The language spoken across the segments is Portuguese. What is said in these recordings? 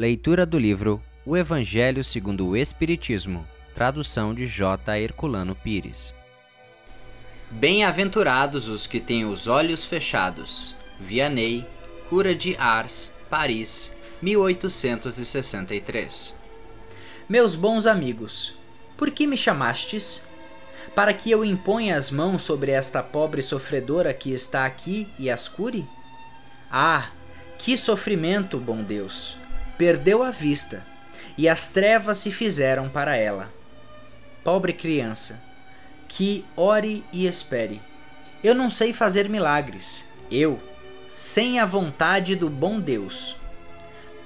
Leitura do livro O Evangelho segundo o Espiritismo, tradução de J. Herculano Pires. Bem-aventurados os que têm os olhos fechados. Vianney, Cura de Ars, Paris, 1863. Meus bons amigos, por que me chamastes? Para que eu imponha as mãos sobre esta pobre sofredora que está aqui e as cure? Ah, que sofrimento, bom Deus! Perdeu a vista, e as trevas se fizeram para ela. Pobre criança, que ore e espere. Eu não sei fazer milagres, eu, sem a vontade do bom Deus.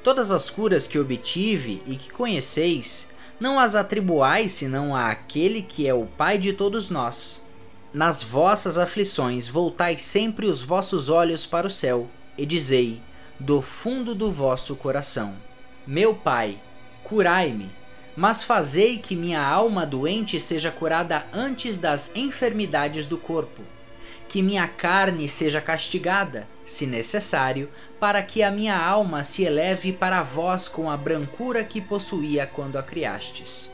Todas as curas que obtive e que conheceis, não as atribuais senão a aquele que é o Pai de todos nós. Nas vossas aflições voltai sempre os vossos olhos para o céu, e dizei, do fundo do vosso coração: Meu Pai, curai-me, mas fazei que minha alma doente seja curada antes das enfermidades do corpo, que minha carne seja castigada, se necessário, para que a minha alma se eleve para vós com a brancura que possuía quando a criastes.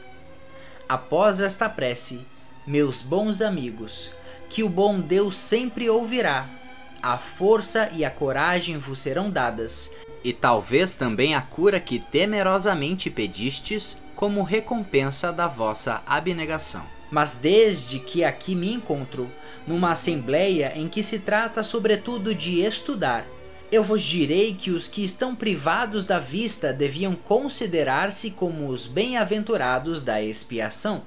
Após esta prece, meus bons amigos, que o bom Deus sempre ouvirá a força e a coragem vos serão dadas, e talvez também a cura que temerosamente pedistes, como recompensa da vossa abnegação. Mas desde que aqui me encontro, numa assembleia em que se trata sobretudo de estudar, eu vos direi que os que estão privados da vista deviam considerar-se como os bem-aventurados da expiação.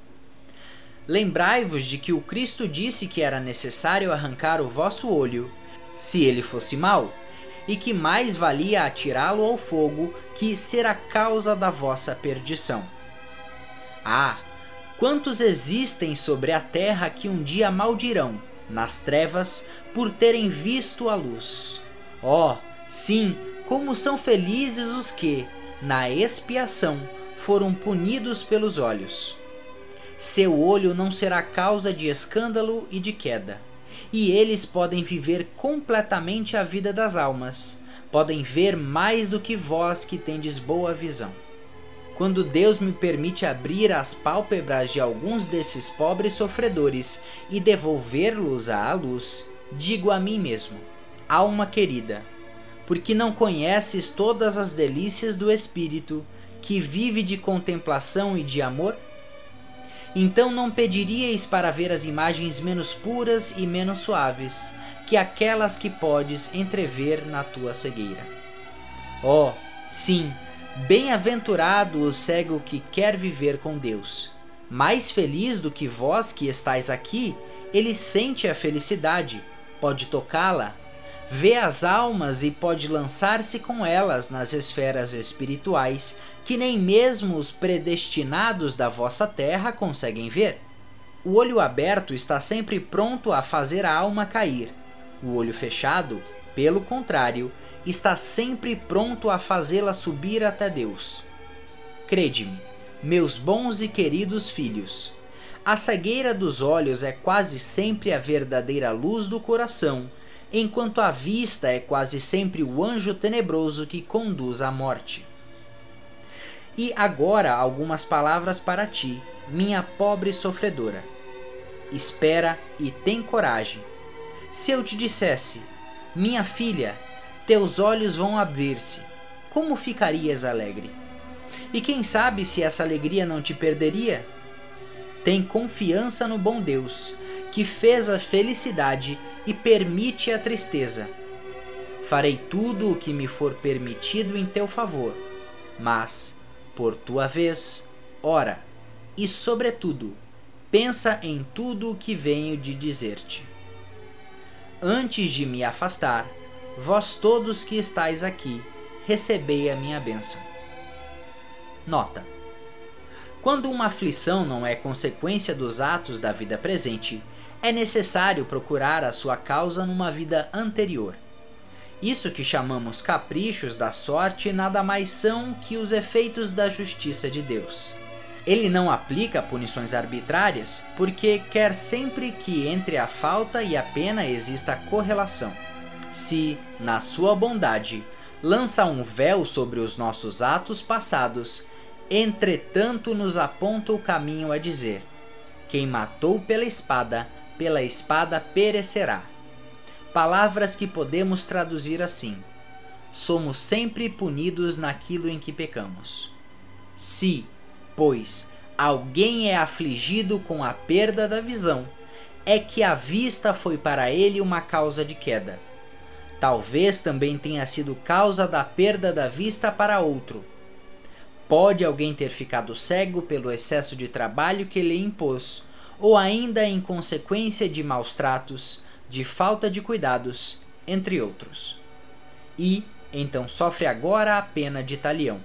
Lembrai-vos de que o Cristo disse que era necessário arrancar o vosso olho se ele fosse mau, e que mais valia atirá-lo ao fogo que ser a causa da vossa perdição. Ah, quantos existem sobre a terra que um dia maldirão, nas trevas, por terem visto a luz. Oh, sim, como são felizes os que, na expiação, foram punidos pelos olhos. Seu olho não será causa de escândalo e de queda e eles podem viver completamente a vida das almas, podem ver mais do que vós que tendes boa visão. Quando Deus me permite abrir as pálpebras de alguns desses pobres sofredores e devolver-los à luz, digo a mim mesmo: Alma querida, porque não conheces todas as delícias do Espírito, que vive de contemplação e de amor? Então não pediríeis para ver as imagens menos puras e menos suaves que aquelas que podes entrever na tua cegueira. Oh, sim, bem-aventurado o cego que quer viver com Deus. Mais feliz do que vós que estáis aqui, ele sente a felicidade, pode tocá-la, vê as almas e pode lançar-se com elas nas esferas espirituais que nem mesmo os predestinados da vossa terra conseguem ver. O olho aberto está sempre pronto a fazer a alma cair. O olho fechado, pelo contrário, está sempre pronto a fazê-la subir até Deus. Crede-me, meus bons e queridos filhos, a cegueira dos olhos é quase sempre a verdadeira luz do coração, enquanto a vista é quase sempre o anjo tenebroso que conduz à morte. E agora algumas palavras para ti, minha pobre sofredora. Espera e tem coragem. Se eu te dissesse, minha filha, teus olhos vão abrir-se, como ficarias alegre? E quem sabe se essa alegria não te perderia? Tem confiança no bom Deus, que fez a felicidade e permite a tristeza. Farei tudo o que me for permitido em teu favor, mas por tua vez, ora, e sobretudo, pensa em tudo o que venho de dizer-te. Antes de me afastar, vós todos que estáis aqui, recebei a minha bênção. Nota: Quando uma aflição não é consequência dos atos da vida presente, é necessário procurar a sua causa numa vida anterior. Isso que chamamos caprichos da sorte nada mais são que os efeitos da justiça de Deus. Ele não aplica punições arbitrárias porque quer sempre que entre a falta e a pena exista correlação. Se, na sua bondade, lança um véu sobre os nossos atos passados, entretanto nos aponta o caminho a dizer: Quem matou pela espada, pela espada perecerá. Palavras que podemos traduzir assim: Somos sempre punidos naquilo em que pecamos. Se, pois, alguém é afligido com a perda da visão, é que a vista foi para ele uma causa de queda. Talvez também tenha sido causa da perda da vista para outro. Pode alguém ter ficado cego pelo excesso de trabalho que lhe impôs, ou ainda em consequência de maus tratos, de falta de cuidados, entre outros. E então sofre agora a pena de talião.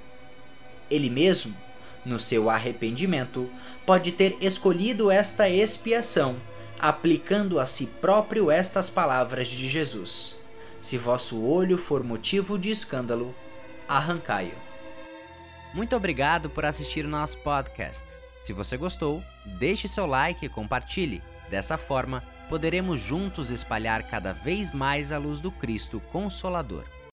Ele mesmo, no seu arrependimento, pode ter escolhido esta expiação, aplicando a si próprio estas palavras de Jesus: Se vosso olho for motivo de escândalo, arrancai-o. Muito obrigado por assistir o nosso podcast. Se você gostou, deixe seu like e compartilhe. Dessa forma, poderemos juntos espalhar cada vez mais a luz do Cristo Consolador.